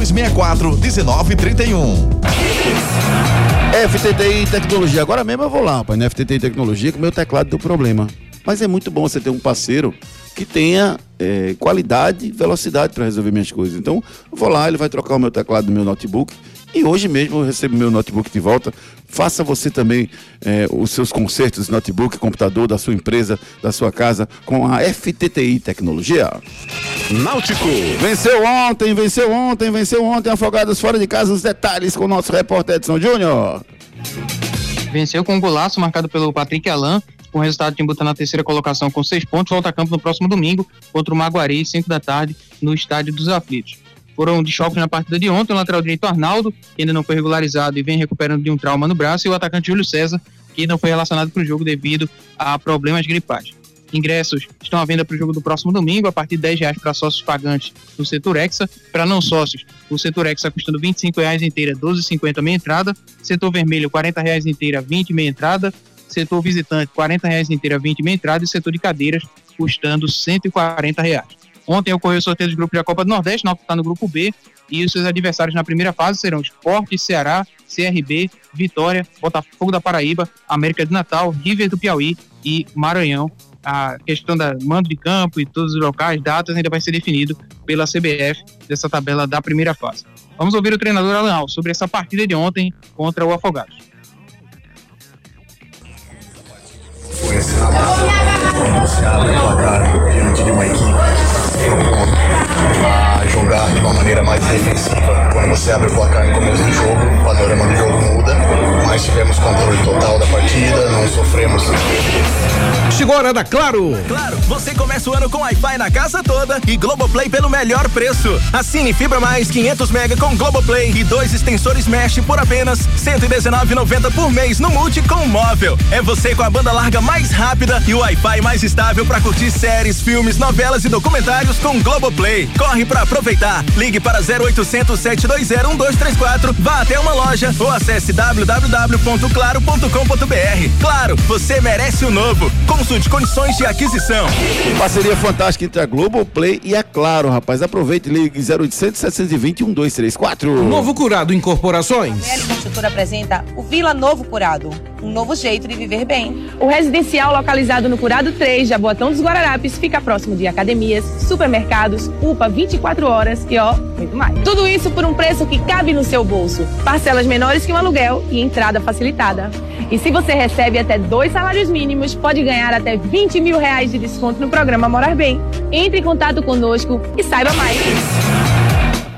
3264 1931.
FTTI Tecnologia. Agora mesmo eu vou lá, rapaz, na FTTI Tecnologia, que o meu teclado deu problema. Mas é muito bom você ter um parceiro que tenha é, qualidade e velocidade para resolver minhas coisas. Então, eu vou lá, ele vai trocar o meu teclado do meu notebook. E hoje mesmo eu recebo meu notebook de volta. Faça você também é, os seus consertos de notebook, computador da sua empresa, da sua casa, com a FTTI Tecnologia.
Náutico.
Venceu ontem, venceu ontem, venceu ontem. Afogados fora de casa. Os detalhes com o nosso repórter Edson Júnior.
Venceu com um golaço marcado pelo Patrick Alain, com o resultado de botar na terceira colocação com seis pontos. Volta a campo no próximo domingo contra o Maguari, 5 da tarde, no Estádio dos Aflitos. Foram de choques na partida de ontem o lateral direito Arnaldo, que ainda não foi regularizado e vem recuperando de um trauma no braço, e o atacante Júlio César, que não foi relacionado para o jogo devido a problemas gripais. Ingressos estão à venda para o jogo do próximo domingo, a partir de 10 reais para sócios pagantes do setor Hexa. Para não sócios, o setor Hexa custando 25 reais inteira, 12,50 meia entrada. Setor vermelho, 40 reais inteira, 20 meia entrada. Setor visitante, 40 reais inteira, 20 meia entrada. E setor de cadeiras, custando 140 reais. Ontem ocorreu o sorteio dos grupos da Copa do Nordeste, Náutico está no grupo B, e os seus adversários na primeira fase serão Esporte, Ceará, CRB, Vitória, Botafogo da Paraíba, América de Natal, River do Piauí e Maranhão. A questão da mando de campo e todos os locais, datas, ainda vai ser definido pela CBF dessa tabela da primeira fase. Vamos ouvir o treinador Alan sobre essa partida de ontem contra o Afogados.
Foi placar diante de uma equipe a jogar de uma maneira mais defensiva. Quando você abre o placar no começo do jogo, o panorama do jogo mas tivemos controle total da partida, não sofremos.
Chegou a hora da Claro!
Claro, você começa o ano com Wi-Fi na casa toda e Globoplay pelo melhor preço. Assine Fibra Mais 500 mega com Globoplay e dois extensores Mesh por apenas 119,90 por mês no Multi com móvel. É você com a banda larga mais rápida e o Wi-Fi mais estável para curtir séries, filmes, novelas e documentários com Globoplay. Corre para aproveitar. Ligue para 0800 720 1234, vá até uma loja ou acesse www.claro.com.br. Claro, você merece o novo. Consulte condições de aquisição.
Parceria fantástica entre a Globoplay e a Claro, rapaz. Aproveite e ligue 0800 720 1234.
Novo Curado Incorporações.
Construtora apresenta o Vila Novo Curado, um novo jeito de viver bem.
O residencial localizado no Curado 3, Jaboatão dos Guararapes, fica próximo de academias, supermercados, UPA 24 horas e ó, muito mais. Tudo isso por um preço que cabe no seu bolso. Parcelas menores que um aluguel e entrada facilitada. E se você recebe até dois salários mínimos, pode ganhar até 20 mil reais de desconto no programa Morar Bem. Entre em contato conosco e saiba mais.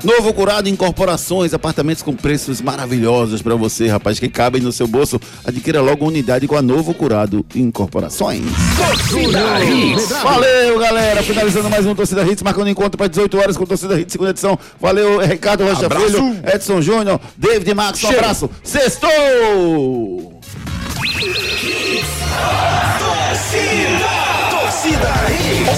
Novo Curado Incorporações, apartamentos com preços maravilhosos para você, rapaz, que cabem no seu bolso. Adquira logo uma unidade com a Novo Curado Incorporações.
Torcida Hits.
Valeu, galera. Finalizando mais um Torcida Hits, marcando encontro para 18 horas com Torcida Hits, segunda edição. Valeu, Ricardo Rocha
Abraço.
Filho, Edson Júnior, David Max, um abraço. Sextou!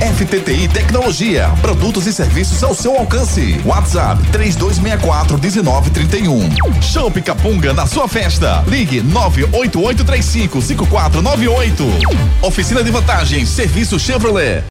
FTTI Tecnologia. Produtos e serviços ao seu alcance. WhatsApp 3264 1931. Show na sua festa. Ligue 98835 5498. Oficina de vantagens. Serviço Chevrolet.